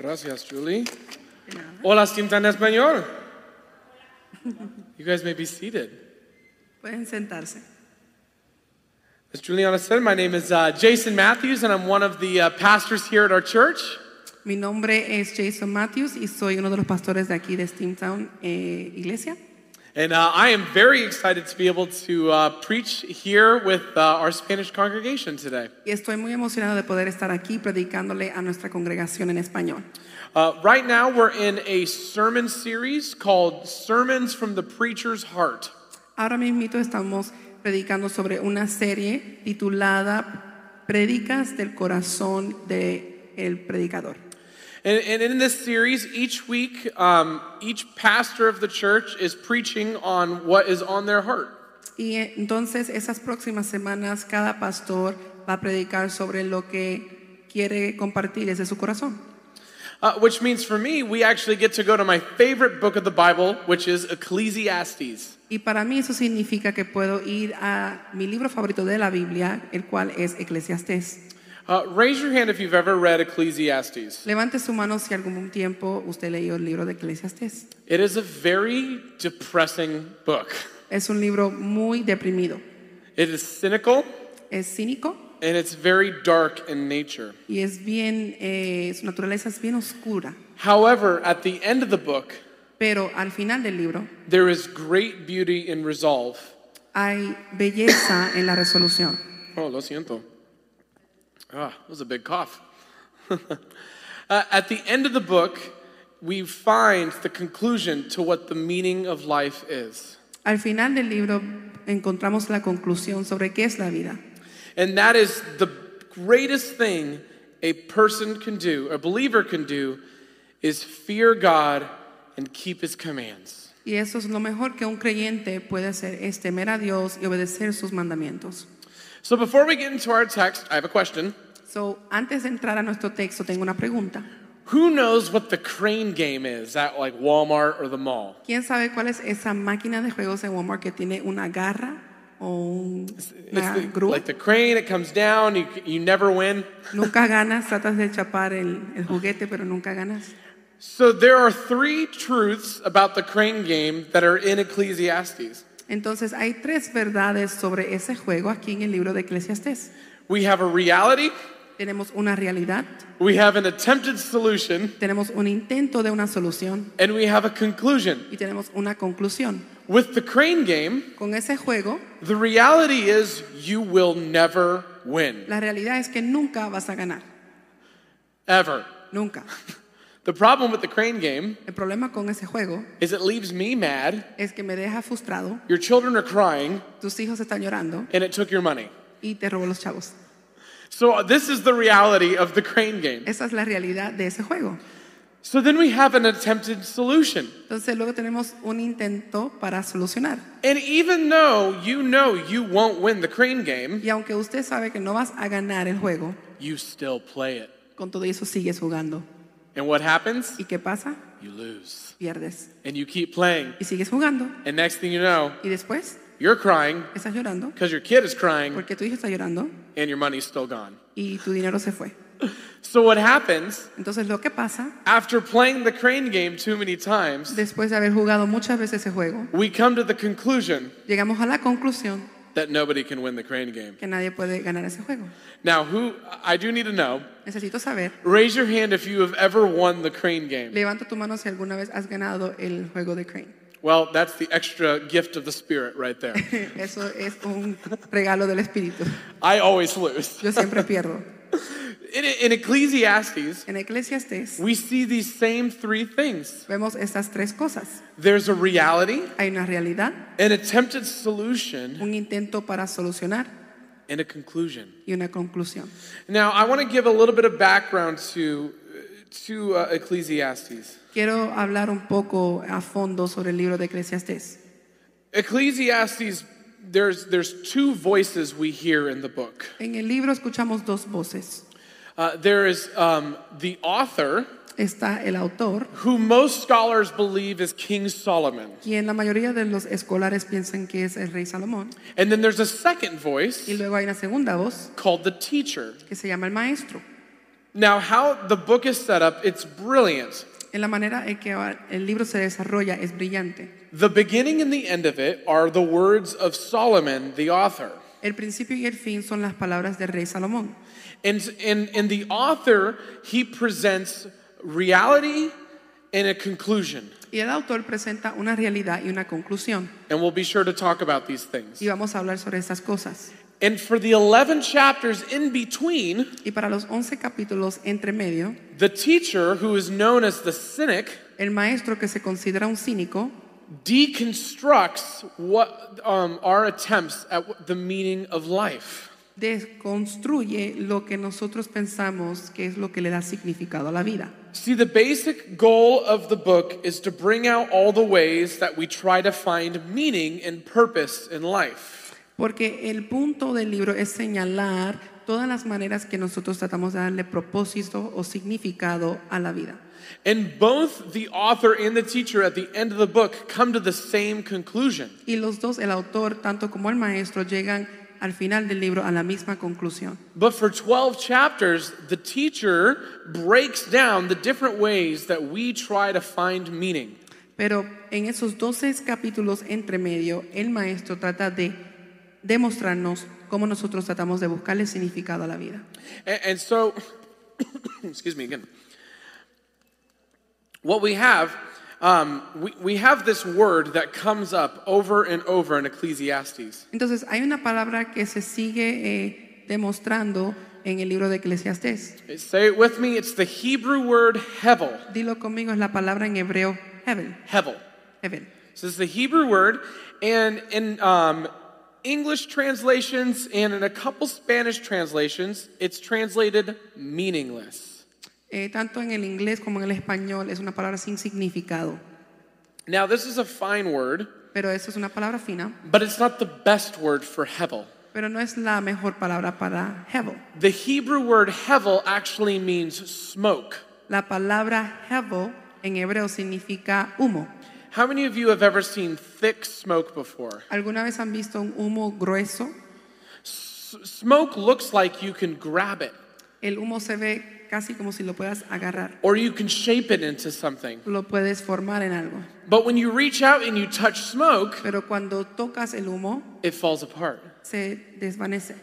Gracias, Julie. Hola, cinta en español. You guys may be seated. Pueden sentarse. As Juliana said, my name is uh, Jason Matthews, and I'm one of the uh, pastors here at our church. Mi nombre es Jason Matthews y soy uno de los pastores de aquí de Steamtown eh, Iglesia. And uh, I am very excited to be able to uh, preach here with uh, our Spanish congregation today. Y estoy muy emocionado de poder estar aquí predicándole a nuestra congregación en español. Uh, right now, we're in a sermon series called Sermons from the Preacher's Heart. Ahora mismo estamos predicando sobre una serie titulada Prédicas del corazón del predicador. And, and in this series, each week, um, each pastor of the church is preaching on what is on their heart. Y entonces esas próximas semanas cada pastor va a predicar sobre lo que quiere compartir desde su corazón. Uh, which means for me, we actually get to go to my favorite book of the Bible, which is Ecclesiastes. Y para mí eso significa que puedo ir a mi libro favorito de la Biblia, el cual es Eclesiastés. Uh, raise your hand if you've ever read Ecclesiastes. Levante su mano si algún tiempo usted leyó el libro de. It is a very depressing book. Es un libro muy deprimido. It is cynical Es cínico and it's very dark in nature. y es bien, eh, su naturaleza es bien oscura. However, at the end of the book, Pero al final del libro there is great beauty in resolve. hay belleza en la resolución. Oh, lo siento. Ah, that was a big cough. Uh, at the end of the book, we find the conclusion to what the meaning of life is. Al final del libro encontramos la conclusión sobre qué es la vida. And that is the greatest thing a person can do, a believer can do, is fear God and keep his commands. Y eso es lo mejor que un creyente puede hacer, es temer a Dios y obedecer sus mandamientos. So before we get into our text, I have a question. So, antes de entrar a nuestro texto, tengo una pregunta. Who knows what the crane game is at like Walmart or the mall? ¿Quién sabe cuál es esa máquina de juegos en Walmart que tiene una garra o un- It's una the- grúa? like the crane, it comes down, you, you never win. Nunca ganas, tratas de chapar el, el juguete, pero nunca ganas. So there are three truths about the crane game that are in Ecclesiastes. Entonces, hay tres verdades sobre ese juego aquí en el libro de Eclesiastés. We have a reality, Tenemos una realidad, we have an attempted solution, tenemos un intento de una solución and we have a conclusion. y tenemos una conclusión. With the crane game, Con ese juego, the reality is you will never win. la realidad es que nunca vas a ganar. Ever. Nunca. The problem with the crane game El problema con ese juego is it leaves me mad, es que me deja frustrado, your children are crying, tus hijos están llorando and it took your money. y te robó los chavos. So uh, this is the reality of the crane game. Esa es la realidad de ese juego. So then we have an attempted solution. Entonces luego tenemos un intento para solucionar. And even though you know you won't win the crane game, Y aunque usted sabe que no vas a ganar el juego, you still play it. con todo eso sigues jugando. And what happens? ¿Y qué pasa? You lose. Pierdes. And you keep playing. Y sigues jugando. And next thing you know, Y después you're crying estás llorando because your kid is crying porque tu hijo está llorando and your money's still gone. y tu dinero se fue. So what happens Entonces lo que pasa, after playing the crane game too many times, después de haber jugado muchas veces ese juego, we come to the conclusion llegamos a la conclusión that nobody can win the crane game. que nadie puede ganar ese juego. Now, who I do need to know, Necesito saber, raise your hand if you have ever won the crane game. levanta tu mano si alguna vez has ganado el juego de Crane. Well, that's the extra gift of the spirit right there. Eso es un regalo del Espíritu. I always lose. Yo siempre pierdo. In, in Ecclesiastes, En we see these same three things. vemos estas tres cosas. There's a reality, Hay una realidad, an attempted solution, un intento para solucionar and a conclusion. y una conclusión. Now, I want to give a little bit of background to, to uh, Ecclesiastes. Quiero hablar un poco a fondo sobre el libro de. Ecclesiastes, there's, there's two voices we hear in the book. En el libro escuchamos dos voces. Uh, there is um, the author, Está el autor, who most scholars believe is King Solomon. quien la mayoría de los escolares piensan que es el rey Salomón. And then there's a second voice Y luego hay una segunda voz called the teacher. que se llama el maestro. Now, how the book is set up, it's brilliant. En la manera en que el libro se desarrolla es brillante. The beginning and the end of it are the words of Solomon, the author. El principio y el fin son las palabras del rey Salomón. And, and, and the author, he presents reality and a conclusion. Y el autor presenta una realidad y una conclusión. And we'll be sure to talk about these things. Y vamos a hablar sobre estas cosas. And for the 11 chapters in between, Y para los 11 capítulos entre medio, the teacher, who is known as the cynic, el maestro que se considera un cínico deconstructs what um, our attempts at the meaning of life. Desconstruye lo que nosotros pensamos que es lo que le da significado a la vida. See, the basic goal of the book is to bring out all the ways that we try to find meaning and purpose in life. Porque el punto del libro es señalar todas las maneras que nosotros tratamos de darle propósito o significado a la vida. And both the author and the teacher at the end of the book come to the same conclusion. Y los dos, el autor tanto como el maestro, llegan al final del libro a la misma conclusión. But for 12 chapters, the teacher breaks down the different ways that we try to find meaning. Pero en esos 12 capítulos entre medio, el maestro trata de demostrarnos cómo nosotros tratamos de buscarle significado a la vida. And, and so, excuse me again. What we have, um, we, we have this word that comes up over and over in Ecclesiastes. Entonces, hay una palabra que se sigue eh, demostrando en el libro de Eclesiastés. Say it with me. It's the Hebrew word hevel. Dilo conmigo, es la palabra en hebreo hevel. Hevel. hevel. So it's the Hebrew word, and in um, English translations and in a couple Spanish translations, it's translated meaningless. Eh, tanto en el inglés como en el español es una palabra sin significado. Now, this is a fine word, Pero eso es una palabra fina, but it's not the best word for hevel. pero no es la mejor palabra para hevel. The Hebrew word hevel actually means smoke. La palabra hevel en hebreo significa humo. How many of you have ever seen thick smoke before? ¿Alguna vez han visto un humo grueso? S- smoke looks like you can grab it El humo se ve casi como si lo puedas agarrar, or you can shape it into something. lo puedes formar en algo. But when you reach out and you touch smoke, Pero cuando tocas el humo, it falls apart se desvanece,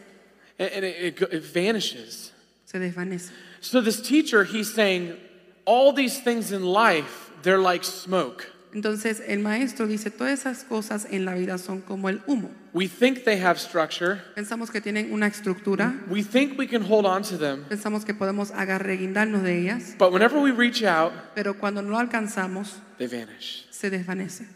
and, and it, it, it vanishes. se desvanece. So, this teacher, he's saying, all these things in life, they're like smoke. Entonces el maestro dice, todas esas cosas en la vida son como el humo. We think they have structure, Pensamos que tienen una estructura, we think we can hold on to them, pensamos que podemos agarrar, guindarnos de ellas, but whenever we reach out, pero cuando no lo alcanzamos, they vanish. se desvanece.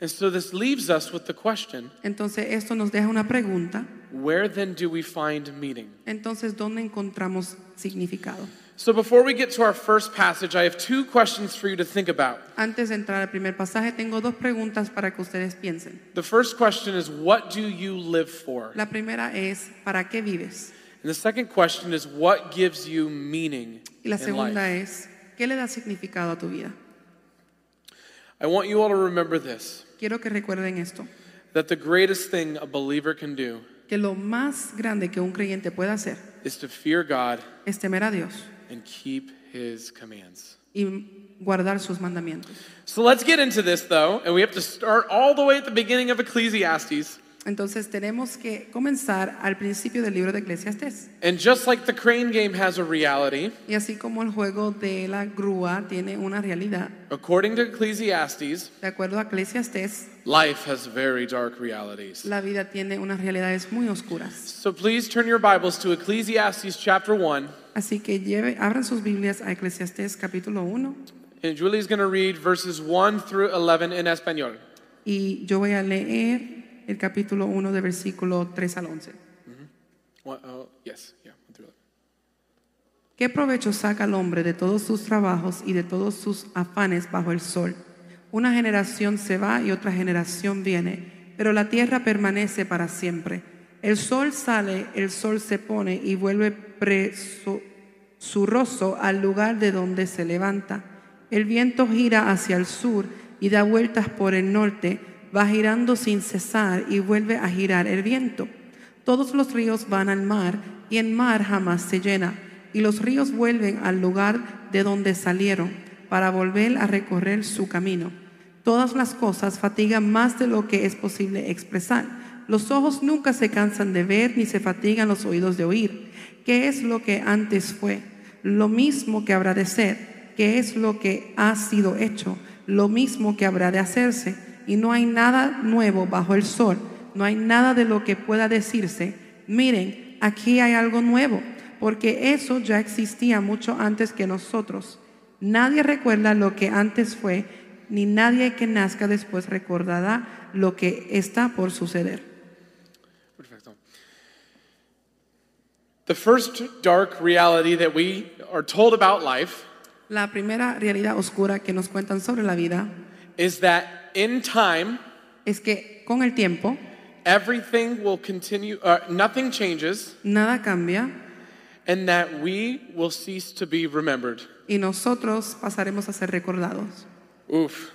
And so, this leaves us with the question Entonces esto nos deja una pregunta. where then do we find meaning? Entonces, ¿dónde encontramos significado? So, before we get to our first passage, I have two questions for you to think about. Antes de entrar al primer pasaje, tengo dos preguntas para que ustedes piensen. The first question is, What do you live for? La primera es, ¿para qué vives? And the second question is, What gives you meaning Y la in segunda life? es, ¿qué le da significado a tu vida? I want you all to remember this Quiero que recuerden esto, that the greatest thing a believer can do que lo más grande que un creyente puede hacer is to fear God es temer a Dios and keep his commands. y guardar sus mandamientos. So let's get into this though, and we have to start all the way at the beginning of Ecclesiastes. Entonces tenemos que comenzar al principio del libro de Eclesiastés. And just like the crane game has a reality, Y así como el juego de la grúa tiene una realidad, according to Ecclesiastes, de acuerdo a Eclesiastés, life has very dark realities. la vida tiene unas realidades muy oscuras. So please turn your Bibles to Ecclesiastes chapter 1, Así que lleve, abran sus Biblias a Eclesiastés capítulo 1 and Julie's going to read verses 1 through 11 in Espanol. y yo voy a leer el capítulo 1 de versículo 3 al 11. One- oh, yes, yeah, 1 through 11. ¿Qué provecho saca el hombre de todos sus trabajos y de todos sus afanes bajo el sol? Una generación se va y otra generación viene, pero la tierra permanece para siempre. El sol sale, el sol se pone y vuelve presuroso al lugar de donde se levanta. El viento gira hacia el sur y da vueltas por el norte, va girando sin cesar y vuelve a girar el viento. Todos los ríos van al mar y el mar jamás se llena. y los ríos vuelven al lugar de donde salieron para volver a recorrer su camino. Todas las cosas fatigan más de lo que es posible expresar. Los ojos nunca se cansan de ver ni se fatigan los oídos de oír. ¿Qué es lo que antes fue? Lo mismo que habrá de ser. ¿Qué es lo que ha sido hecho? Lo mismo que habrá de hacerse. Y no hay nada nuevo bajo el sol. No hay nada de lo que pueda decirse. Miren, aquí hay algo nuevo, porque eso ya existía mucho antes que nosotros. Nadie recuerda lo que antes fue, ni nadie que nazca después recordará lo que está por suceder. Perfecto. The first dark reality that we are told about life La primera realidad oscura que nos cuentan sobre la vida is that in time, es que con el tiempo everything will continue, uh, nothing changes, nada cambia and that we will cease to be remembered. y nosotros pasaremos a ser recordados. Oof.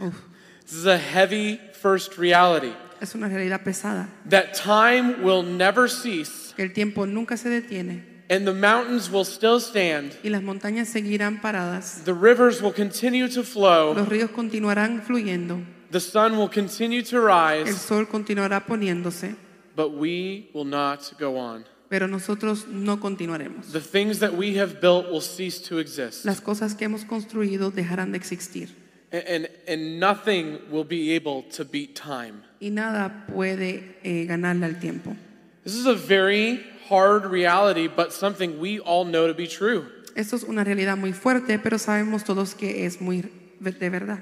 Uf, This is a heavy first reality es una realidad pesada, that time will never cease que el tiempo nunca se detiene and the mountains will still stand. y las montañas seguirán paradas, The rivers will continue to flow. los ríos continuarán fluyendo, The sun will continue to rise. el sol continuará poniéndose, but we will not go on. pero nosotros no continuaremos. The things that we have built will cease to exist. Las cosas que hemos construido dejarán de existir And, and, and nothing will be able to beat time. y nada puede eh, ganarle al tiempo. This is a very hard reality, but something we all know to be true. Esto es una realidad muy fuerte, pero sabemos todos que es muy de verdad.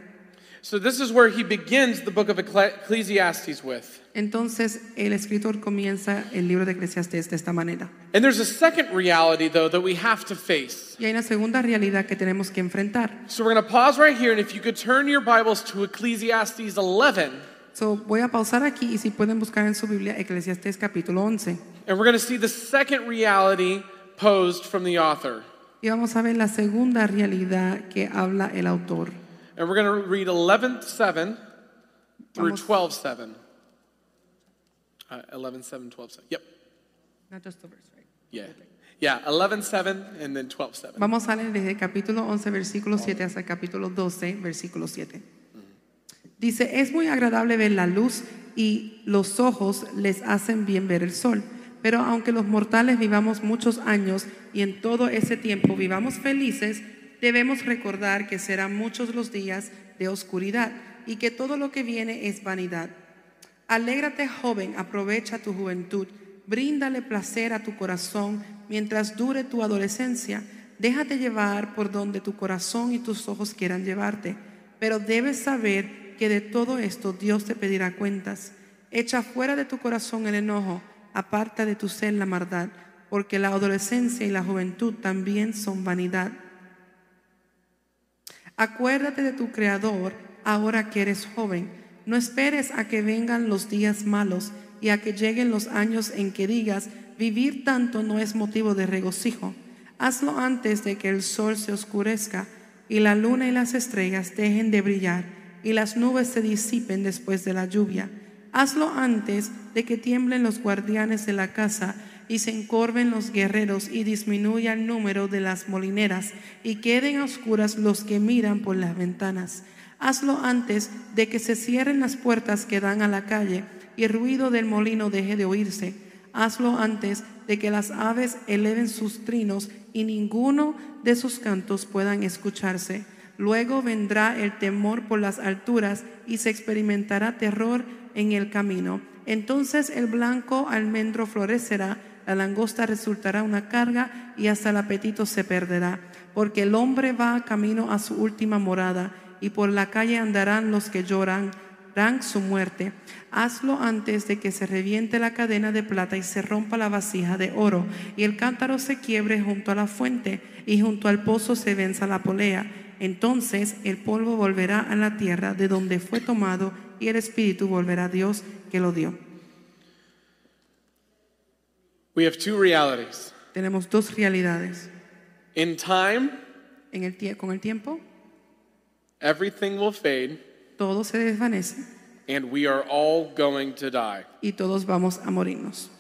So, this is where he begins the book of Ecclesiastes with. Entonces el escritor comienza el libro de Eclesiastés de esta manera. And there's a second reality, though, that we have to face. Y hay una segunda realidad que tenemos que enfrentar. So, we're going to pause right here, and if you could turn your Bibles to Ecclesiastes 11, So, voy a pausar aquí y si pueden buscar en su Biblia Eclesiastés capítulo 11. and we're going to see the second reality posed from the author. Y vamos a ver la segunda realidad que habla el autor. And we're going to read 11 7 through Vamos. 12 7. Uh, 11 7, 12 7. Yep. Not just the verse, right? Yeah. Yeah, 11 7 and then 12 7. Vamos a leer desde el capítulo 11, versículo 7 hasta el capítulo 12, versículo 7. Dice, es muy agradable ver la luz y los ojos les hacen bien ver el sol. Pero aunque los mortales vivamos muchos años y en todo ese tiempo vivamos felices, debemos recordar que serán muchos los días de oscuridad y que todo lo que viene es vanidad. Alégrate joven, aprovecha tu juventud, bríndale placer a tu corazón mientras dure tu adolescencia. Déjate llevar por donde tu corazón y tus ojos quieran llevarte, pero debes saber que de todo esto Dios te pedirá cuentas. Echa fuera de tu corazón el enojo, aparta de tu ser la maldad, porque la adolescencia y la juventud también son vanidad. Acuérdate de tu Creador ahora que eres joven. No esperes a que vengan los días malos y a que lleguen los años en que digas, vivir tanto no es motivo de regocijo. Hazlo antes de que el sol se oscurezca y la luna y las estrellas dejen de brillar y las nubes se disipen después de la lluvia. Hazlo antes de que tiemblen los guardianes de la casa y se encorven los guerreros y disminuya el número de las molineras y queden a oscuras los que miran por las ventanas. Hazlo antes de que se cierren las puertas que dan a la calle y el ruido del molino deje de oírse. Hazlo antes de que las aves eleven sus trinos y ninguno de sus cantos puedan escucharse. Luego vendrá el temor por las alturas y se experimentará terror en el camino. Entonces el blanco almendro florecerá, la langosta resultará una carga y hasta el apetito se perderá, porque el hombre va camino a su última morada y por la calle andarán los que lloran su muerte. Hazlo antes de que se reviente la cadena de plata y se rompa la vasija de oro, y el cántaro se quiebre junto a la fuente, y junto al pozo se venza la polea. Entonces el polvo volverá a la tierra de donde fue tomado, y el espíritu volverá a Dios que lo dio. We have two realities. Tenemos dos realidades. In time, En el tie- con el tiempo, everything will fade, todo se desvanece and we are all going to die. y todos vamos a morirnos.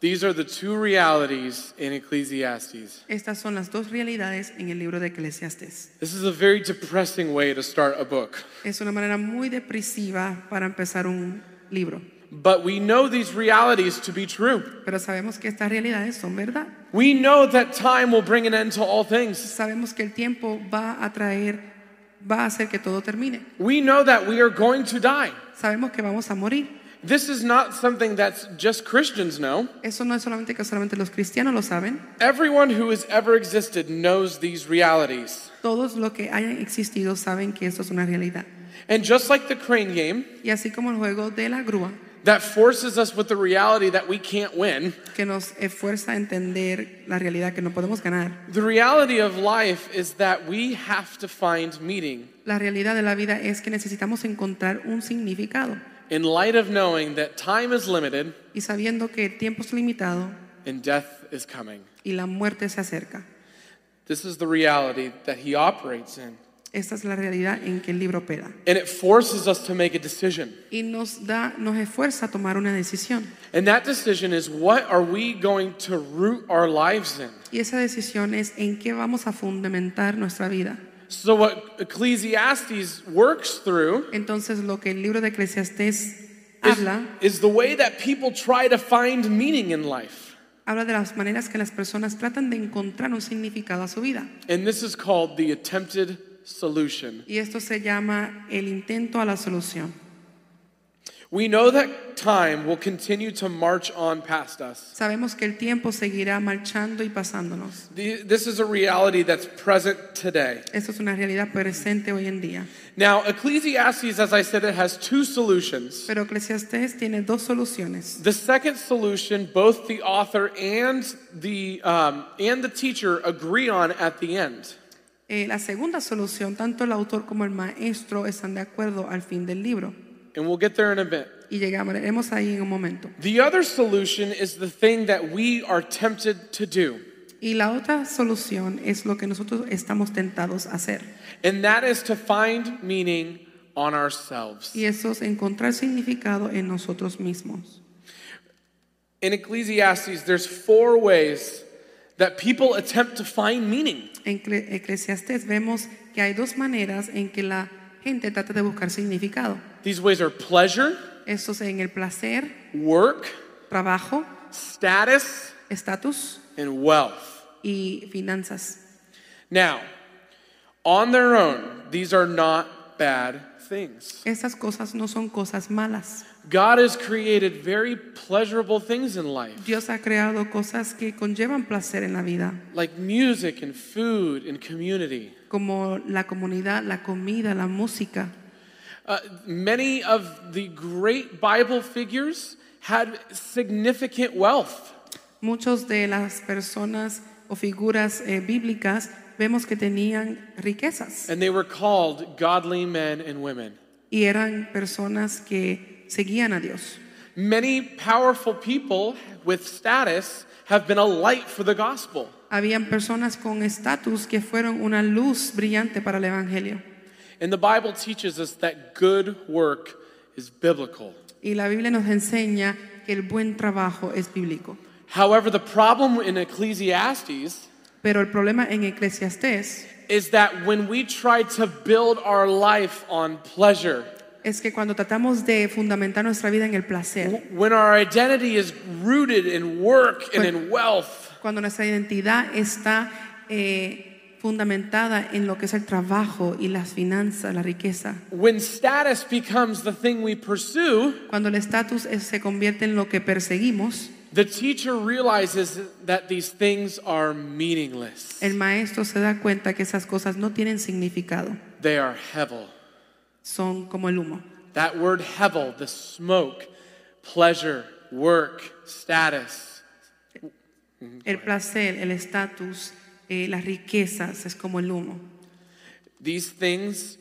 These are the two realities in Ecclesiastes. Estas son las dos realidades en el libro de Eclesiastés. This is a very depressing way to start a book. Es una manera muy depresiva para empezar un libro, But we know these realities to be true. pero sabemos que estas realidades son verdad. We know that time will bring an end to all things. Sabemos que el tiempo va a traer, va a hacer que todo termine. We know that we are going to die. Sabemos que vamos a morir. This is not something that's just Christians know. Eso no es solamente que solamente los cristianos lo saben. Everyone who has ever existed knows these realities. Todos los que hayan existido saben que esto es una realidad. And just like the crane game, Y así como el juego de la grúa, that forces us with the reality that we can't win, que nos esfuerza a entender la realidad que no podemos ganar. the reality of life is that we have to find meaning La realidad de la vida es que necesitamos encontrar un significado. In light of knowing that time is limited Y sabiendo que el tiempo es limitado and death is coming. y la muerte se acerca. This is the reality that he operates in. Esta es la realidad en que el libro opera. And it forces us to make a decision. Y nos da, nos esfuerza a tomar una decisión. And that decision is what are we going to root our lives in? Y esa decisión es en qué vamos a fundamentar nuestra vida. So, what Ecclesiastes works through Entonces lo que el libro de Eclesiastés is, habla, is the way that people try to find meaning in life. habla de las maneras que las personas tratan de encontrar un significado a su vida. And this is called the attempted solution. Y esto se llama el intento a la solución. We know that time will continue to march on past us. Sabemos que el tiempo seguirá marchando y pasándonos. The- This is a reality that's present today. Esto es una realidad presente hoy en día. Now, Ecclesiastes, as I said, it has two solutions. Pero Eclesiastés tiene dos soluciones. The second solution, both the author and the, um, and the teacher agree on at the end. Eh, la segunda solución, tanto el autor como el maestro están de acuerdo al fin del libro. And we'll get there in a bit. Y llegaremos ahí en un momento. The other solution is the thing that we are tempted to do, Y la otra solución es lo que nosotros estamos tentados a hacer. and that is to find meaning on ourselves. Y eso es encontrar significado en nosotros mismos. In Ecclesiastes, there's four ways that people attempt to find meaning. En Cle- Eclesiastés vemos que hay dos maneras en que la gente trata de buscar significado. These ways are pleasure, Esto es en el placer, work, trabajo, status, estatus and wealth. y finanzas. Now, on their own, these are not bad things. Estas cosas no son cosas malas. God has created very pleasurable things in life, Dios ha creado cosas que conllevan placer en la vida, like music and food and community. Como la comunidad, la comida, la música. Uh, many of the great Bible figures had significant wealth. Muchos de las personas o figuras eh, bíblicas vemos que tenían riquezas And they were called godly men and women. y eran personas que seguían a Dios. Many powerful people with status have been a light for the gospel. Habían personas con estatus que fueron una luz brillante para el Evangelio. And the Bible teaches us that good work is biblical. Y la Biblia nos enseña que el buen trabajo es bíblico. However, the problem in Ecclesiastes Pero el problema en Eclesiastés is that when we try to build our life on pleasure, es que cuando tratamos de fundamentar nuestra vida en el placer, when our identity is rooted in work and in wealth, cuando nuestra identidad está eh, fundamentada en lo que es el trabajo y las finanzas, la riqueza, when status becomes the thing we pursue, cuando el estatus es- se convierte en lo que perseguimos, the teacher realizes that these things are meaningless. el maestro se da cuenta que esas cosas no tienen significado, They are hevel. Son como el humo. That word hevel, the smoke, pleasure, work, status. El placer, el estatus, eh, las riquezas es como el humo. These things,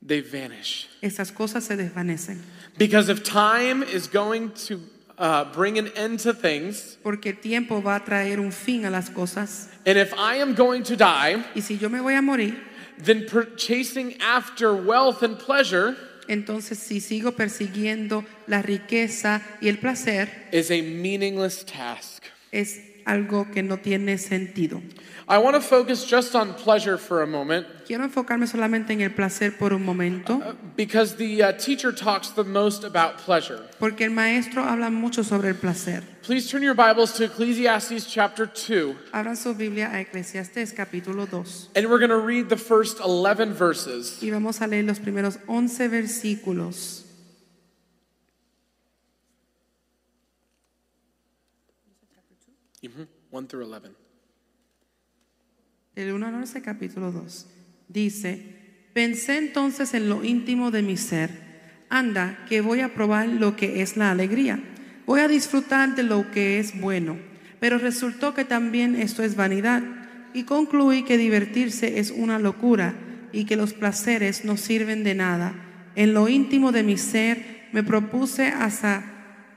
they vanish. Esas cosas se desvanecen. Because if time is going to uh, bring an end to things, Porque el tiempo va a traer un fin a las cosas. and if I am going to die, Y si yo me voy a morir, then per- chasing after wealth and pleasure entonces si sigo persiguiendo la riqueza y el placer, is a meaningless task. es algo que no tiene sentido. I want to focus just on pleasure for a moment Quiero enfocarme solamente en el placer por un momento, uh, because the uh, teacher talks the most about pleasure. porque el maestro habla mucho sobre el placer. Please turn your Bibles to Ecclesiastes chapter 2, Abran su Biblia a Eclesiastes capítulo 2 and we're going to read the first 11 verses. y vamos a leer los primeros 11 versículos. Mhm, 1 through 11. Del 1 al 11, capítulo 2. Dice, pensé entonces en lo íntimo de mi ser. Anda, que voy a probar lo que es la alegría. Voy a disfrutar de lo que es bueno. Pero resultó que también esto es vanidad. Y concluí que divertirse es una locura y que los placeres no sirven de nada. En lo íntimo de mi ser me propuse asa-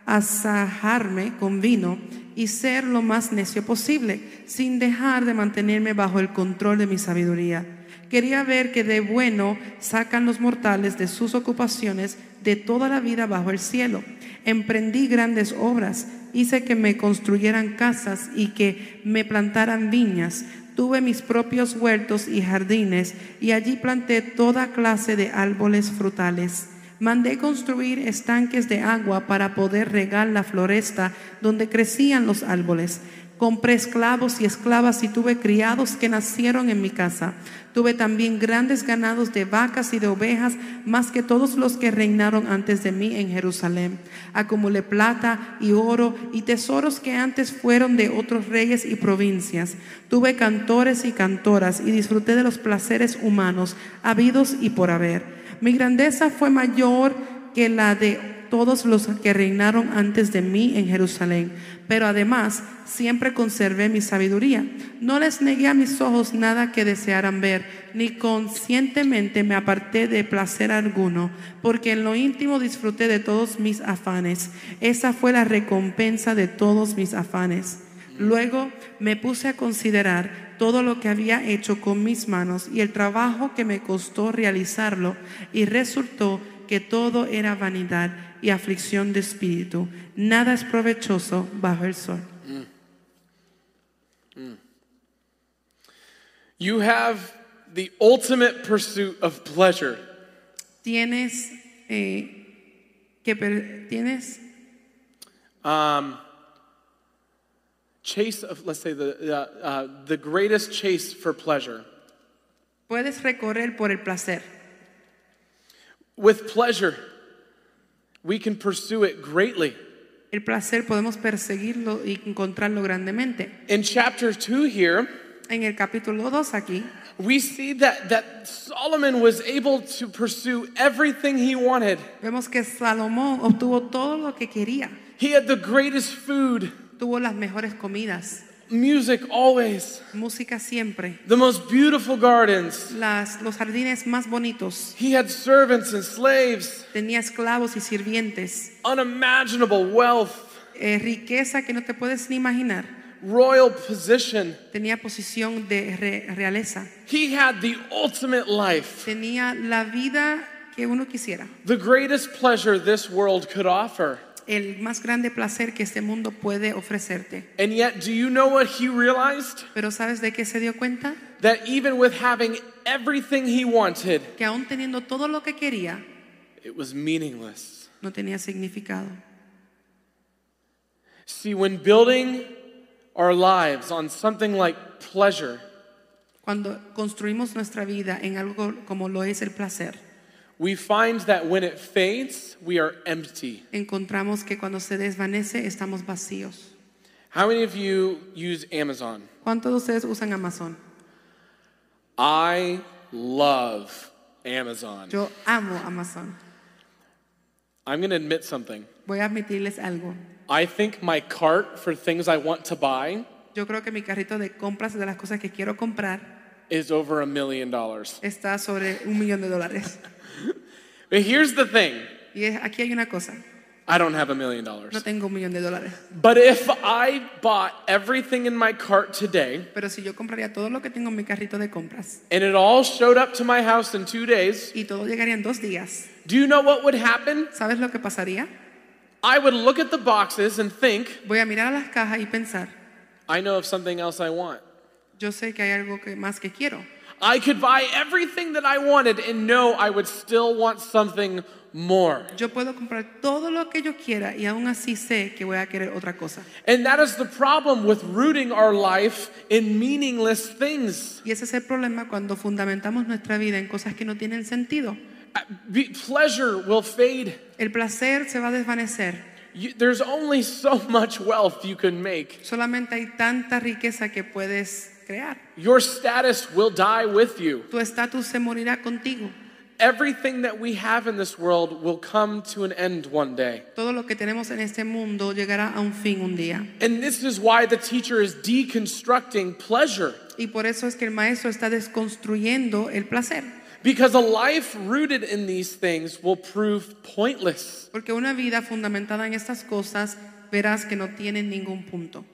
asajarme con vino y ser lo más necio posible, sin dejar de mantenerme bajo el control de mi sabiduría. Quería ver que de bueno sacan los mortales de sus ocupaciones de toda la vida bajo el cielo. Emprendí grandes obras, hice que me construyeran casas y que me plantaran viñas. Tuve mis propios huertos y jardines y allí planté toda clase de árboles frutales. Mandé construir estanques de agua para poder regar la floresta donde crecían los árboles. Compré esclavos y esclavas y tuve criados que nacieron en mi casa. Tuve también grandes ganados de vacas y de ovejas, más que todos los que reinaron antes de mí en Jerusalén. Acumulé plata y oro y tesoros que antes fueron de otros reyes y provincias. Tuve cantores y cantoras y disfruté de los placeres humanos, habidos y por haber. Mi grandeza fue mayor que la de todos los que reinaron antes de mí en Jerusalén, pero además siempre conservé mi sabiduría. No les negué a mis ojos nada que desearan ver, ni conscientemente me aparté de placer alguno, porque en lo íntimo disfruté de todos mis afanes. Esa fue la recompensa de todos mis afanes. Luego me puse a considerar todo lo que había hecho con mis manos y el trabajo que me costó realizarlo y resultó que todo era vanidad y aflicción de espíritu. Nada es provechoso bajo el sol. You have the ultimate pursuit of pleasure. Tienes eh, que tienes Um, chase of, let's say, the, uh, uh, the greatest chase for pleasure. puedes recorrer por el placer. With pleasure, we can pursue it greatly. El placer podemos perseguirlo y encontrarlo grandemente. In chapter 2 here, En el capítulo 2 aquí we see that, that Solomon was able to pursue everything he wanted. vemos que Salomón obtuvo todo lo que quería. He had the greatest food, Tuvo las mejores comidas, music always, música siempre, the most beautiful gardens. las, los jardines más bonitos. He had servants and slaves, Tenía esclavos y sirvientes, unimaginable wealth, eh, riqueza que no te puedes ni imaginar. royal position. Tenía posición de re- realeza. He had the ultimate life, Tenía la vida que uno quisiera. the greatest pleasure this world could offer. El más grande placer que este mundo puede ofrecerte. And yet, do you know what he realized? Pero ¿sabes de qué se dio cuenta? That even with having everything he wanted, Que aún teniendo todo lo que quería, it was meaningless. no tenía significado. See, when building our lives on something like pleasure, Cuando construimos nuestra vida en algo como lo es el placer, we find that when it fades, we are empty. encontramos que cuando se desvanece estamos vacíos. How many of you use Amazon? ¿Cuántos de ustedes usan Amazon? I love Amazon. Yo amo Amazon. I'm going to admit something. Voy a admitirles algo. I think my cart for things I want to buy Yo creo que mi carrito de compras de las cosas que quiero comprar is over a million dollars. está sobre un millón de dólares. But here's the thing Y es- aquí hay una cosa. I don't have a million No dollars. tengo un millón de dólares. But if I bought everything in my cart today Pero si yo compraría todo lo que tengo en mi carrito de compras and it all showed up to my house in two days, y todo llegaría en dos días, do you know what would happen? ¿sabes lo que pasaría? I would look at the boxes and think, Voy a mirar a las cajas y pensar, I know of something else I want. Yo sé que hay algo que más que quiero. I could buy everything that I wanted and know I would still want something more. Yo puedo comprar todo lo que yo quiera y aún así sé que voy a querer otra cosa. And that is the problem with rooting our life in meaningless things. Y ese es el problema cuando fundamentamos nuestra vida en cosas que no tienen sentido. Uh, be- Pleasure will fade. El placer se va a desvanecer. You, there's only so much wealth you can make. Solamente hay tanta riqueza que puedes crear. Your status will die with you. Tu estatus se morirá contigo. Everything that we have in this world will come to an end one day. Todo lo que tenemos en este mundo llegará a un fin un día. And this is why the teacher is deconstructing pleasure. Y por eso es que el maestro está desconstruyendo el placer. Because a life rooted in these things will prove pointless. Porque una vida fundamentada en estas cosas verás que no tiene ningún punto.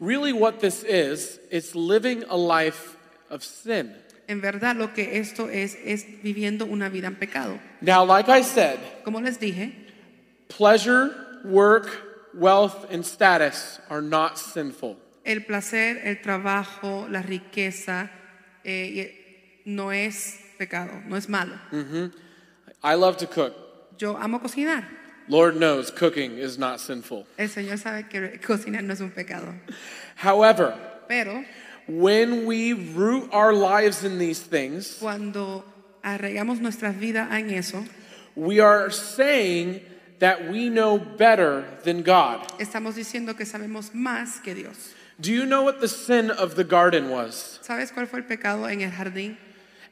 Really, what this is, it's living a life of sin. En verdad lo que esto es es viviendo una vida en pecado. Now, like I said, Como les dije, pleasure, work, wealth, and status are not sinful. el placer, el trabajo, la riqueza eh, no es pecado, no es malo. I love to cook. Yo amo cocinar. Lord knows cooking is not sinful. El Señor sabe que cocinar no es un pecado. However, Pero when we root our lives in these things, cuando arraigamos nuestras vidas en eso, we are saying that we know better than God. estamos diciendo que sabemos más que Dios. Do you know what the sin of the garden was? ¿Sabes cuál fue el pecado en el jardín?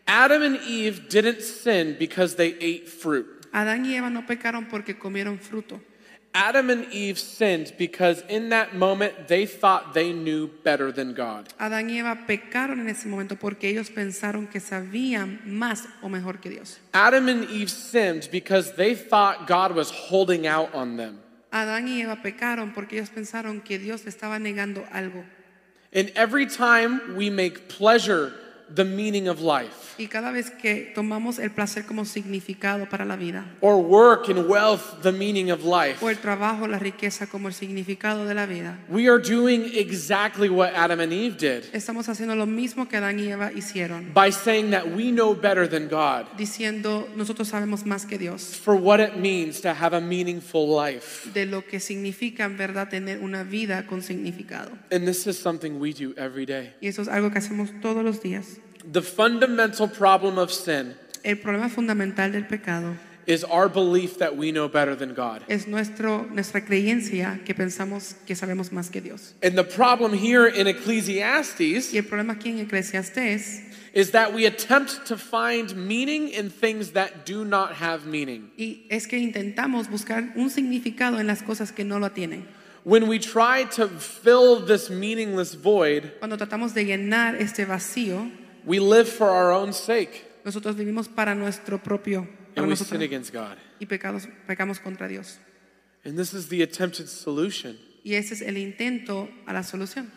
Adam and Eve didn't sin because they ate fruit. Adán y Eva no pecaron porque comieron fruto. Adam and Eve sinned because in that moment they thought they knew better than God. Adán y Eva pecaron en ese momento porque ellos pensaron que sabían más o mejor que Dios. Adam and Eve sinned because they thought God was holding out on them. Adán y Eva pecaron porque ellos pensaron que Dios estaba negando algo. And every time we make pleasure the meaning of life, Y cada vez que tomamos el placer como significado para la vida, or work and wealth the meaning of life, o el trabajo, la riqueza como el significado de la vida, we are doing exactly what Adam and Eve did estamos haciendo lo mismo que Adán y Eva hicieron, by saying that we know better than God diciendo nosotros sabemos más que Dios for what it means to have a meaningful life. de lo que significa en verdad tener una vida con significado. And this is something we do every day. Y eso es algo que hacemos todos los días. The fundamental problem of sin El problema fundamental del pecado is our belief that we know better than God. es nuestro, nuestra creencia que pensamos que sabemos más que Dios. And the problem here in Ecclesiastes Y el problema aquí en Eclesiastés is that we attempt to find meaning in things that do not have meaning. y es que intentamos buscar un significado en las cosas que no lo tienen. When we try to fill this meaningless void, Cuando tratamos de llenar este vacío, we live for our own sake nosotros vivimos para nuestro propio para and we nosotros sin against God. y pecados, pecamos contra Dios. And this is the attempted solution. Y ese es el intento a la solución.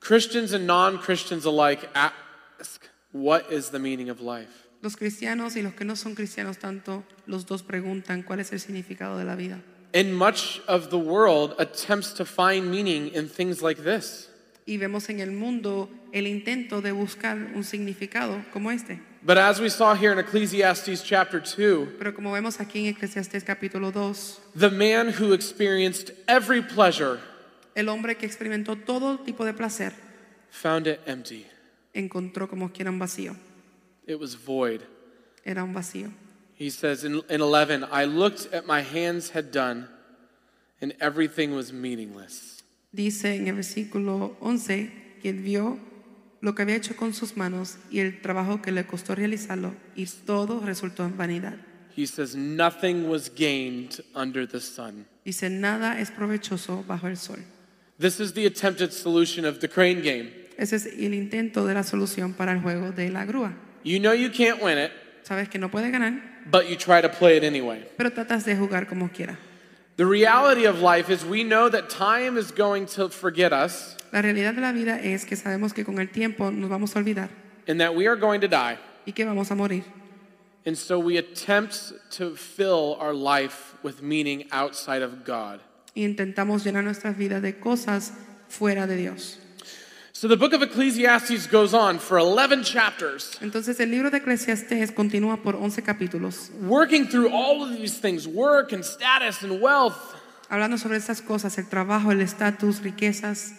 Christians and non Christians alike ask, What is the meaning of life? Los cristianos y los que no son cristianos tanto, los dos preguntan cuál es el significado de la vida. And much of the world attempts to find meaning in things like this. Y vemos en el mundo el intento de buscar un significado como este. But as we saw here in Ecclesiastes chapter 2, Pero como vemos aquí en Eclesiastés capítulo 2, the man who experienced every pleasure el hombre que experimentó todo tipo de placer found it empty. encontró como que era un vacío. It was void. Era un vacío. He says in, in 11, I looked at my hands had done, and everything was meaningless. Dice en el versículo 11 que él vio lo que había hecho con sus manos y el trabajo que le costó realizarlo y todo resultó en vanidad. He says, Nothing was gained under the sun. Dice, nada es provechoso bajo el sol. This is the attempted solution of the crane game. Ese es el intento de la solución para el juego de la grúa. You know you can't win it, Sabes que no puede ganar, but you try to play it anyway. pero tratas de jugar como quiera. The reality of life is we know that time is going to forget us La realidad de la vida es que sabemos que con el tiempo nos vamos a olvidar and that we are going to die. y que vamos a morir. And so we attempt to fill our life with meaning outside of God. Y intentamos llenar nuestras vidas de cosas fuera de Dios. So the book of Ecclesiastes goes on for 11 chapters, Entonces el libro de Eclesiastés continúa por 11 capítulos, working through all of these things work and status and wealth. hablando sobre estas cosas, el trabajo, el estatus, riquezas.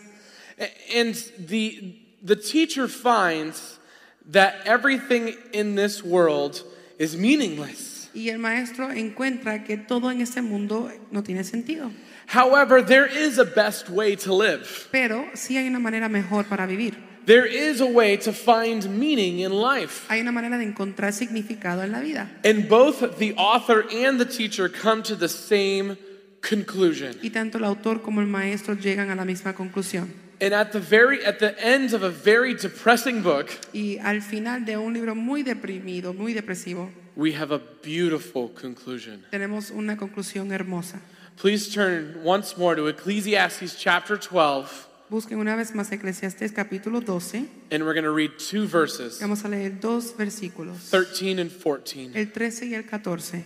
And the, the teacher finds that everything in this world is meaningless. Y el maestro encuentra que todo en este mundo no tiene sentido. However, there is a best way to live. Pero sí hay una manera mejor para vivir. There is a way to find meaning in life. Hay una manera de encontrar significado en la vida. And both the author and the teacher come to the same conclusion. Y tanto el autor como el maestro llegan a la misma conclusión. And at the very at the end of a very depressing book, Y al final de un libro muy deprimido, muy depresivo, we have a beautiful conclusion. tenemos una conclusión hermosa. Please turn once more to Ecclesiastes chapter 12, Busquen una vez más Eclesiastés capítulo 12. and we're going to read two verses, Vamos a leer dos versículos, 13 and 14. el 13 y el 14.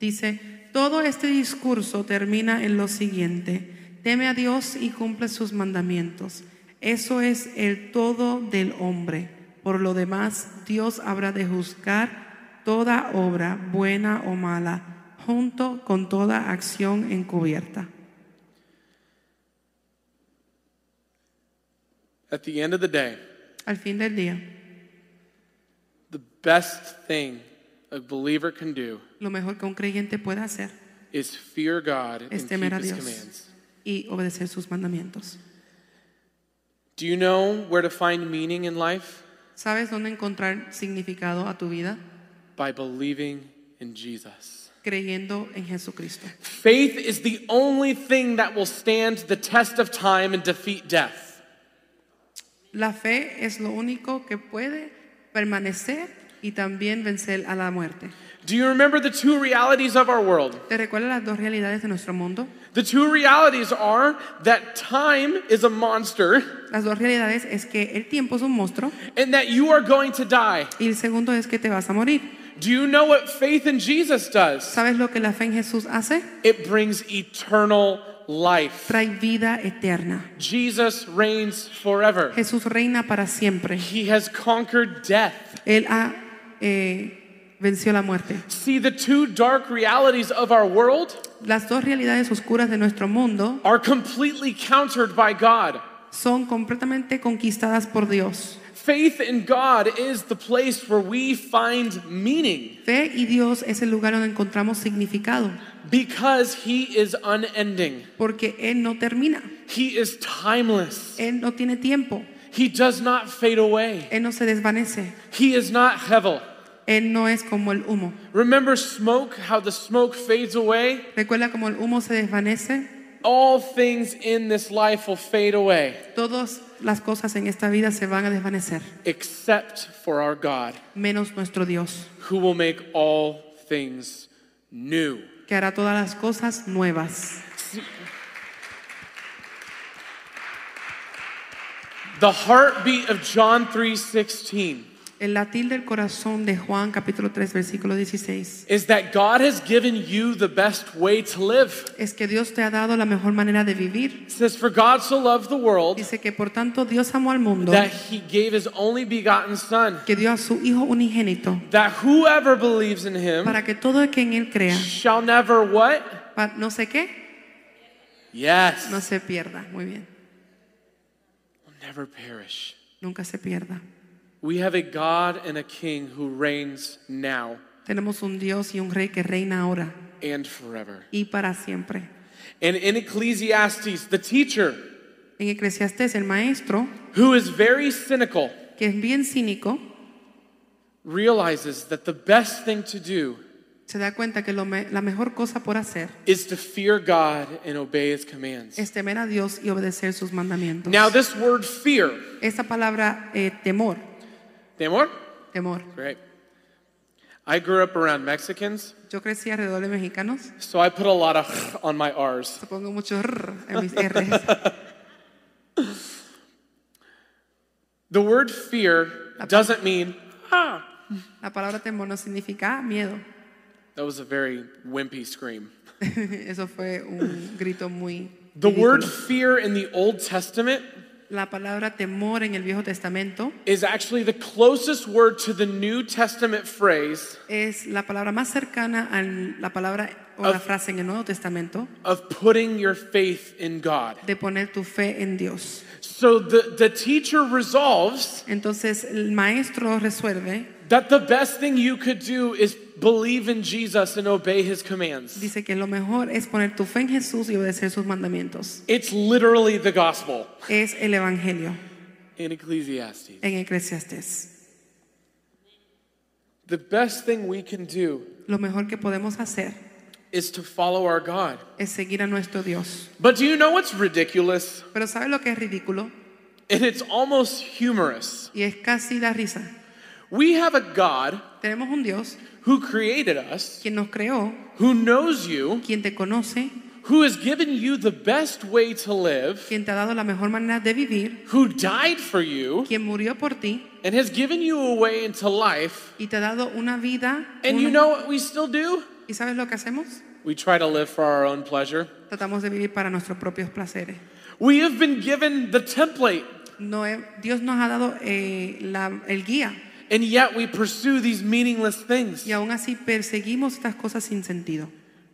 Dice, todo este discurso termina en lo siguiente, teme a Dios y cumple sus mandamientos. Eso es el todo del hombre. Por lo demás, Dios habrá de juzgar toda obra, buena o mala, junto con toda acción encubierta. At the end of the day, Al fin del día, the best thing a believer can do lo mejor que un creyente puede hacer is fear God es and temer keep a his Dios commands. y obedecer sus mandamientos. Do you know where to find meaning in life? ¿Sabes dónde encontrar significado a tu vida? By believing in Jesus. Creyendo en Jesucristo. Faith is the only thing that will stand the test of time and defeat death. La fe es lo único que puede permanecer y también vencer a la muerte. Do you remember the two realities of our world? ¿Te recuerdas las dos realidades de nuestro mundo? The two realities are that time is a monster Las dos realidades es que el tiempo es un monstruo and that you are going to die. y el segundo es que te vas a morir. Do you know what faith in Jesus does? ¿Sabes lo que la fe en Jesús hace? It brings eternal life. Trae vida eterna. Jesus reigns forever. Jesús reina para siempre. He has conquered death. Él ha eh, venció la muerte. See, the two dark realities of our world Las dos realidades oscuras de nuestro mundo are completely countered by God. son completamente conquistadas por Dios. Faith in God is the place where we find meaning Fe y Dios es el lugar donde encontramos significado, because He is unending. porque Él no termina, He is timeless. Él no tiene tiempo, He does not fade away. Él no se desvanece, He is not Hevel. Él no es como el humo. Remember smoke, how the smoke fades away? Recuerda como el humo se desvanece, All things in this life will fade away todas las cosas en esta vida se van a desvanecer, except for our God, menos nuestro Dios, who will make all things new. que hará todas las cosas nuevas. The heartbeat of John 3:16 El latir del corazón de Juan capítulo 3 versículo 16 is that God has given you the best way to live. es que Dios te ha dado la mejor manera de vivir. It says for God so loved the world Dice que por tanto Dios amó al mundo, that he gave his only begotten son que dio a su Hijo unigénito, that whoever believes in him para que todo el que en Él crea, shall never what? pa- no sé qué, Yes. no se pierda. Muy bien, Will never perish. nunca se pierda. We have a God and a king who reigns now Tenemos un Dios y un Rey que reina ahora and forever. y para siempre. And in Ecclesiastes, the teacher, En Eclesiastés, el maestro, who is very cynical, que es bien cínico, realizes that the best thing to do se da cuenta que lo me- la mejor cosa por hacer is to fear God and obey his commands. es temer a Dios y obedecer sus mandamientos. Now, this word fear, palabra eh, temor, Temor? temor. Great. I grew up around Mexicans, Yo crecí alrededor de mexicanos, so I put a lot of on my R's. te pongo mucho en mis R's. The word fear doesn't mean, ah. La palabra temor no significa miedo. That was a very wimpy scream. Eso fue un grito muy. The word fear in the Old Testament La palabra temor en el Viejo Testamento is actually the closest word to the New Testament phrase es la palabra más cercana a la palabra o la Of- frase en el Nuevo Testamento of putting your faith in God. de poner tu fe en Dios. So the, the teacher resolves Entonces el maestro resuelve, that the best thing you could do is believe in Jesus and obey his commands. dice que lo mejor es poner tu fe en Jesús y obedecer sus mandamientos. It's literally the gospel Es el Evangelio in Ecclesiastes. en Eclesiastés. The best thing we can do Lo mejor que podemos hacer is to follow our God. es seguir a nuestro Dios. But do you know what's ridiculous? Pero ¿sabes lo que es ridículo? And it's almost humorous. Y es casi da risa. We have a God Tenemos un Dios who created us, quien nos creó, who knows you, quien te conoce, who has given you the best way to live, quien te ha dado la mejor manera de vivir, who died for you, quien murió por ti and has given you a way into life. y te ha dado una vida. And you know what we still do? ¿Y sabes lo que hacemos? We try to live for our own pleasure. Tratamos de vivir para nuestros propios placeres. We have been given the template, No Dios nos ha dado eh, la- el guía and yet we pursue these meaningless things. y aún así perseguimos estas cosas sin sentido.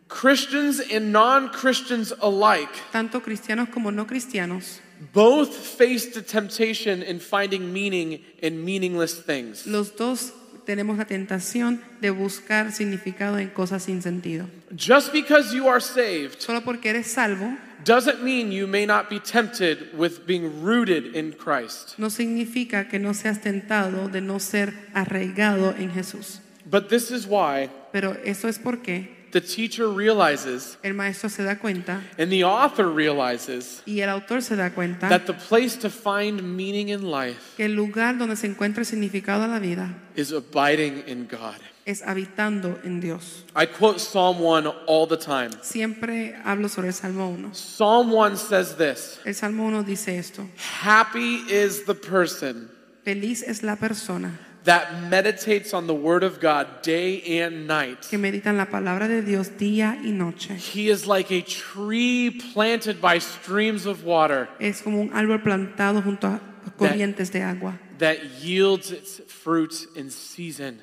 Christians and non Christians alike Tanto cristianos como no cristianos, both face the temptation in finding meaning in meaningless things. los dos tenemos la tentación de buscar significado en cosas sin sentido. Just because you are saved Solo porque eres salvo doesn't mean you may not be tempted with being rooted in Christ. no significa que no seas tentado de no ser arraigado en Jesús. But this is why Pero eso es porque the teacher realizes el maestro se da cuenta and the author realizes y el autor se da cuenta that the place to find meaning in life que el lugar donde se encuentra el significado de la vida is abiding in God. Es habitando en Dios. I quote Psalm 1 all the time. Siempre hablo sobre el Salmo 1. Psalm 1 says this El Salmo 1 dice esto, Happy is the person feliz es la persona that meditates on the word of God day and night. que medita en la palabra de Dios día y noche. He is like a tree planted by streams of water Es como un árbol plantado junto a corrientes de agua that yields its fruit in season.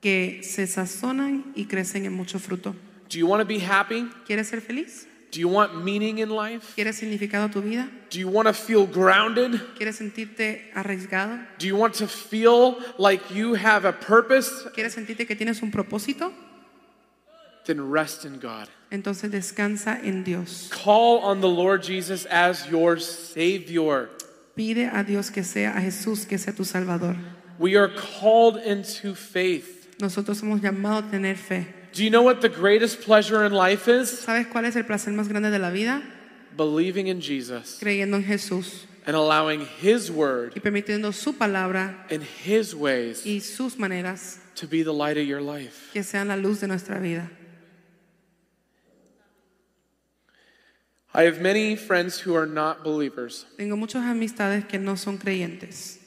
Que se sazonan y crecen en mucho fruto. Do you want to be happy? ¿Quieres ser feliz? Do you want meaning in life? ¿Quieres significado a tu vida? Do you want to feel grounded? ¿Quieres sentirte arriesgado? Do you want to feel like you have a purpose? ¿Quieres sentirte que tienes un propósito? Then rest in God. Entonces descansa en Dios. Call on the Lord Jesus as your Savior. Pide a Dios que sea a Jesús que sea tu Salvador. We are called into faith. Nosotros somos llamados a tener fe. Do you know what the greatest pleasure in life is? ¿Sabes cuál es el placer más grande de la vida? Believing in Jesus Creyendo en Jesús and allowing His word y permitiendo su palabra and His ways y sus maneras to be the light of your life. que sean la luz de nuestra vida. I have many friends who are not believers. Tengo muchas amistades que no son creyentes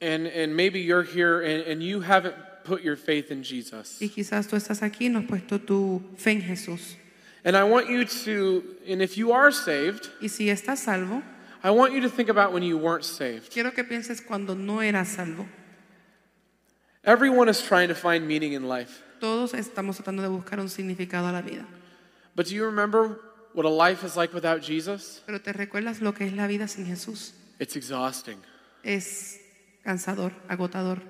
And, and maybe you're here and, and you haven't put your faith in Jesus. y quizás tú estás aquí y no has puesto tu fe en Jesús. And I want you to, and if you are saved, Y si estás salvo, I want you to think about when you weren't saved. quiero que pienses cuando no eras salvo. Everyone is trying to find meaning in life. Todos estamos tratando de buscar un significado a la vida. But do you remember what a life is like without Jesus? Pero te recuerdas lo que es la vida sin Jesús. It's exhausting. Es cansador, agotador.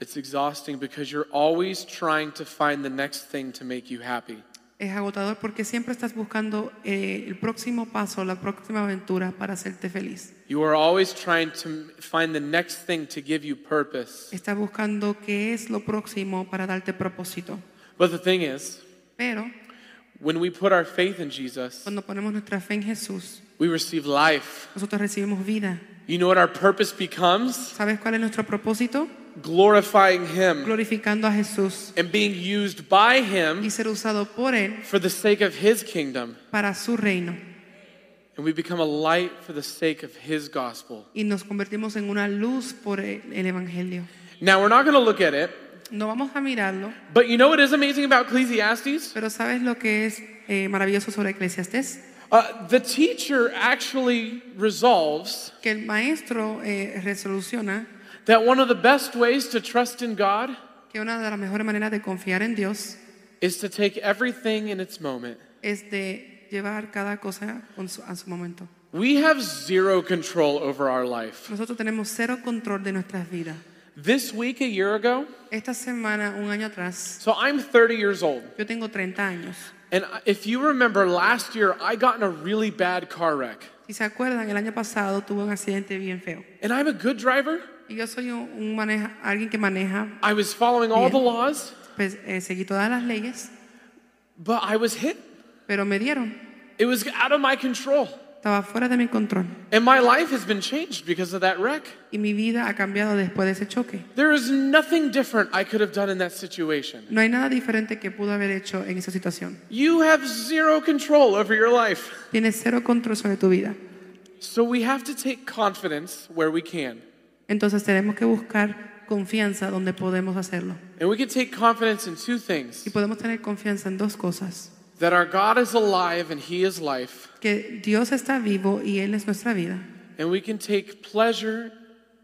It's exhausting because you're always trying to find the next thing to make you happy. Es agotador porque siempre estás buscando eh, el próximo paso, la próxima aventura para hacerte feliz. You are always trying to find the next thing to give you purpose. Estás buscando qué es lo próximo para darte propósito. But the thing is, Pero when we put our faith in Jesus, cuando ponemos nuestra fe en Jesús, we receive life. nosotros recibimos vida. You know what our purpose becomes? ¿Sabes cuál es nuestro propósito? Glorifying Him Glorificando a Jesús and being used by him. y ser usado por Él for the sake of His kingdom. para su reino. And we become a light for the sake of His gospel. Y nos convertimos en una luz por el el Evangelio. Now, we're not going to look at it, No vamos a mirarlo, but you know what is amazing about Ecclesiastes? pero ¿sabes lo que es eh, maravilloso sobre Eclesiastés? Uh, the teacher actually resolves que el maestro eh, resoluciona that one of the best ways to trust in God que una de las mejores maneras de confiar en Dios is to take everything in its moment. es de llevar cada cosa con su- a su momento. We have zero control over our life. Nosotros tenemos cero control de nuestras vidas. This week, a year ago, Esta semana, un año atrás, so I'm 30 years old. yo tengo 30 años. And if you remember last year, I got in a really bad car wreck. Si se acuerdan, el año pasado tuve un accidente bien feo. And I'm a good driver. Y yo soy un, un maneja, alguien que maneja, I was following all Bien. the laws, pues eh, seguí todas las leyes, but I was hit. pero me dieron. It was out of my control. Estaba fuera de mi control. And my life has been changed because of that wreck. Y mi vida ha cambiado después de ese choque. There is nothing different I could have done in that situation. No hay nada diferente que pudo haber hecho en esa situación. You have zero control over your life. Tienes cero control sobre tu vida. So we have to take confidence where we can. Entonces tenemos que buscar confianza donde podemos hacerlo. And we can take confidence in two things Y podemos tener confianza en dos cosas. That our God is alive and He is life. Que Dios está vivo y Él es nuestra vida. And we can take pleasure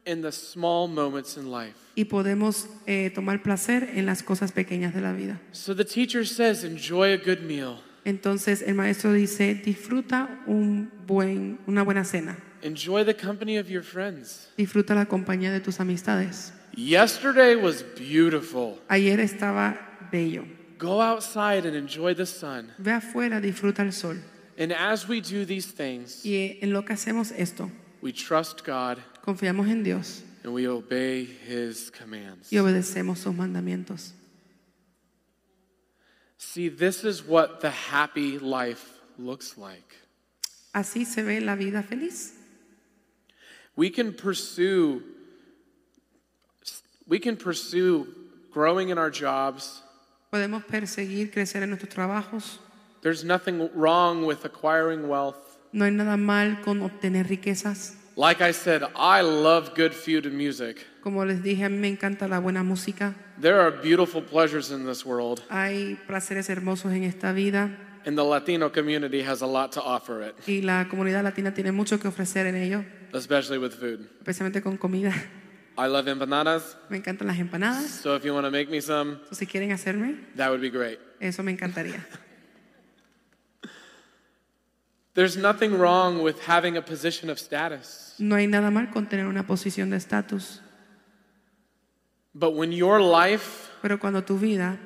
in the small moments in life. Y podemos eh, tomar placer en las cosas pequeñas de la vida. So the teacher says, enjoy a good meal, Entonces el maestro dice, disfruta un buen, una buena cena. enjoy the company of your friends. Disfruta la compañía de tus amistades. Yesterday was beautiful. Ayer estaba bello. Go outside and enjoy the sun. Ve afuera, disfruta el sol. And as we do these things, Y en lo que hacemos esto, we trust God confiamos en Dios and we obey His commands. y obedecemos sus mandamientos. See, this is what the happy life looks like. Así se ve la vida feliz. We can pursue we can pursue growing in our jobs. Podemos perseguir, crecer en nuestros trabajos. There's nothing wrong with acquiring wealth. No hay nada mal con obtener riquezas. Like I said, I love good food and music. Como les dije, a mí me encanta la buena música. There are beautiful pleasures in this world, Hay placeres hermosos en esta vida and the Latino community has a lot to offer it, y la comunidad latina tiene mucho que ofrecer en ello, especially with food. especialmente con comida. I love empanadas, Me encantan las empanadas. so if you want to make me some, So, si quieren hacerme, that would be great. eso me encantaría. There's nothing wrong with having a position of status. No hay nada mal con tener una posición de estatus, But when your life pero cuando tu vida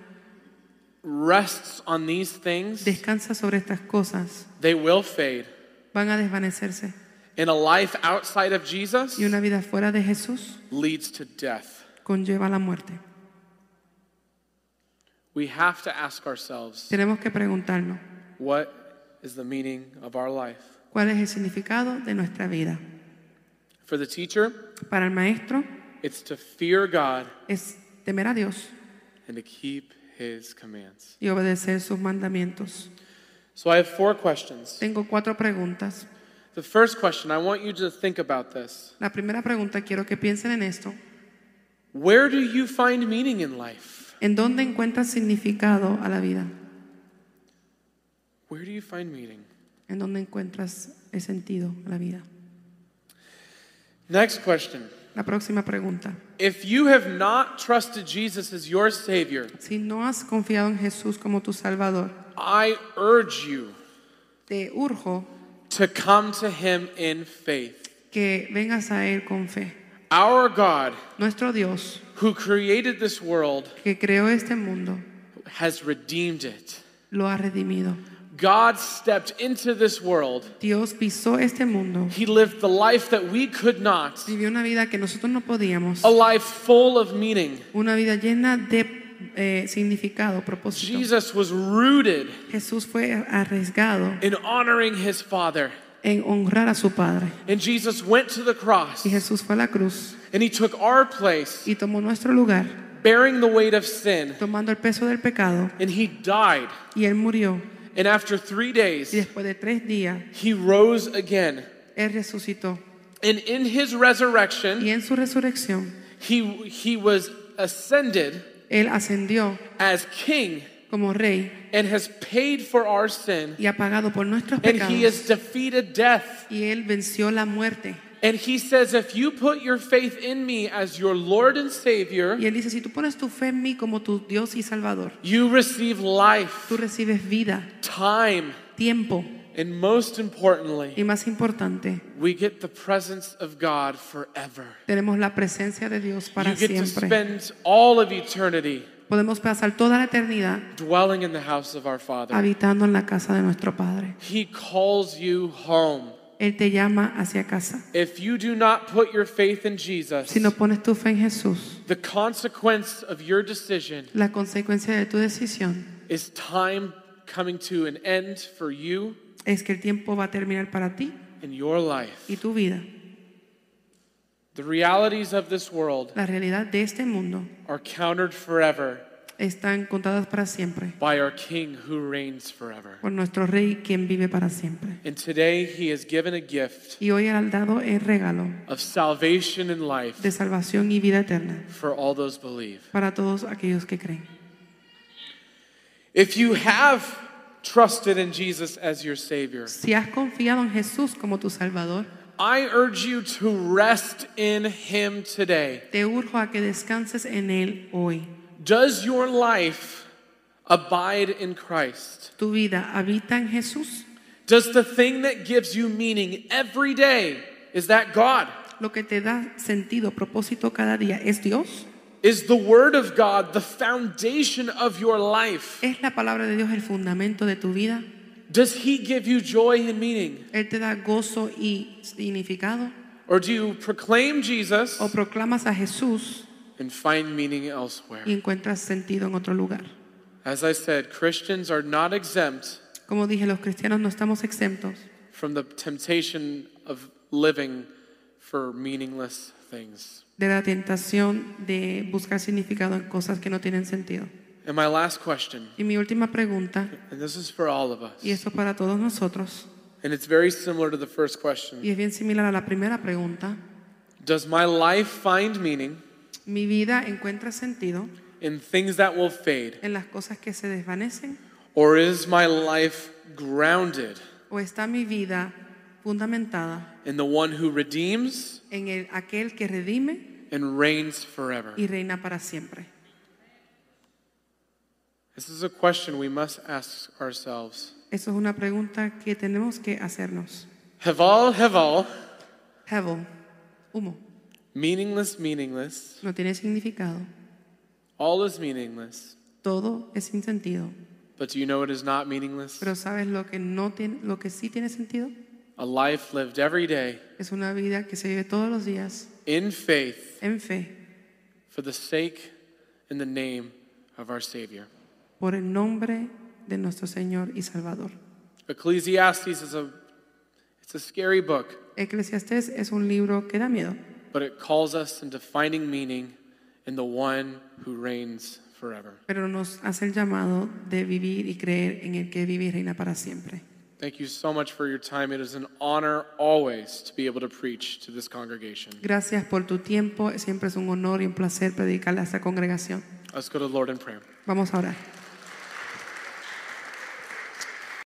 rests on these things, descansa sobre estas cosas, they will fade. van a desvanecerse. And a life outside of Jesus Y una vida fuera de Jesús leads to death. conlleva la muerte. We have to ask ourselves Tenemos que preguntarnos, what is the meaning of our life? ¿cuál es el significado de nuestra vida? For the teacher, Para el maestro it's to fear God es temer a Dios and to keep his commands. y obedecer sus mandamientos. So I have four questions. Tengo cuatro preguntas. The first question, I want you to think about this. La primera pregunta, quiero que piensen en esto. Where do you find meaning in life? ¿En dónde encuentras significado a la vida? Where do you find meaning? ¿En dónde encuentras el sentido a la vida? Next question. La próxima pregunta. If you have not trusted Jesus as your Savior, Si no has confiado en Jesús como tu Salvador, I urge you te urjo to come to Him in faith. que vengas a Él con fe. Our God, Nuestro Dios, who created this world, que creó este mundo, has redeemed it. lo ha redimido. God stepped into this world. Dios pisó este mundo, He lived the life that we could not, vivió una vida que nosotros no podíamos, a life full of meaning. una vida llena de eh, significado, propósito. Jesus was rooted Jesús fue arriesgado in honoring His Father. en honrar a su Padre. And Jesus went to the cross Y Jesús fue a la cruz and He took our place, y tomó nuestro lugar, bearing the weight of sin. tomando el peso del pecado, And He died. y Él murió. And after three Y days, después de tres días, He rose again. Él resucitó. And in His resurrection, Y en su resurrección, He, he was ascended Él ascendió as King como rey and has paid for our sin, y ha pagado por nuestros and he has pecados defeated death. y él venció la muerte. And he says, if you put your faith in me as your Lord and Savior, Y él dice, si tú pones tu fe en mí como tu Dios y Salvador, you receive life, tú recibes vida, time, tiempo and most importantly, y más importante, we get the presence of God forever. tenemos la presencia de Dios para You get to spend all of eternity Podemos pasar toda la eternidad dwelling in the house of our Father. habitando en la casa de nuestro Padre. He calls you home. Él te llama hacia casa. If you do not put your faith in Jesus, Si no pones tu fe en Jesús, the consequence of your decision la consecuencia de tu decisión is time coming to an end for you es que el tiempo va a terminar para ti and your life. y tu vida. The realities of this world La realidad de este mundo are countered forever están contadas para siempre by our King who reigns forever. por nuestro Rey quien vive para siempre. And today he has given a gift Y hoy ha dado el regalo of salvation and life de salvación y vida eterna for all those believe. para todos aquellos que creen. If you have trusted in Jesus as your Savior, Si has confiado en Jesús como tu Salvador, I urge you to rest in Him today. te urjo a que descanses en Él hoy. Does your life abide in Christ? ¿Tu vida habita en Jesús? Does the thing that gives you meaning every day is that God? ¿Lo que te da sentido, propósito cada día es Dios? Is the Word of God the foundation of your life? ¿Es la palabra de Dios el fundamento de tu vida? Does He give you joy and meaning? ¿Él te da gozo y significado? Or do you proclaim Jesus ¿O proclamas a Jesús and find meaning elsewhere? y encuentras sentido en otro lugar? As I said, Christians are not exempt Como dije, los cristianos no estamos exentos from the temptation of living for meaningless things. De la tentación de buscar significado en cosas que no tienen sentido. And my last question, Y mi última pregunta, and this is for all of us, y esto para todos nosotros, and it's very similar to the first question y es bien similar a la primera pregunta, Does my life find meaning ¿mi vida encuentra sentido in things that will fade, en las cosas que se desvanecen? or is my life grounded ¿O está mi vida fundamentada in the one who redeems en el, aquel que redime and reigns forever? y reina para siempre? This is a question we must ask ourselves. Eso es una pregunta que tenemos que hacernos. Hevel, heval, Hevel, humo, meaningless, meaningless, no tiene significado. all is meaningless. Todo es sin sentido. But do you know what is not meaningless? Pero ¿sabes lo que, no tiene, lo que sí tiene sentido? A life lived every day Es una vida que se vive todos los días in faith en fe for the sake and the name of our Savior. por el nombre de nuestro Señor y Salvador. Ecclesiastes is a it's a scary book, Eclesiastés es un libro que da miedo, but it calls us into finding meaning in the one who reigns forever. pero nos hace el llamado de vivir y creer en el que vive y reina para siempre. Thank you so much for your time. It is an honor always to be able to preach to this congregation. Gracias por tu tiempo, siempre es un honor y un placer predicarle a esta congregación. Let's go to the Lord in prayer. Vamos a orar.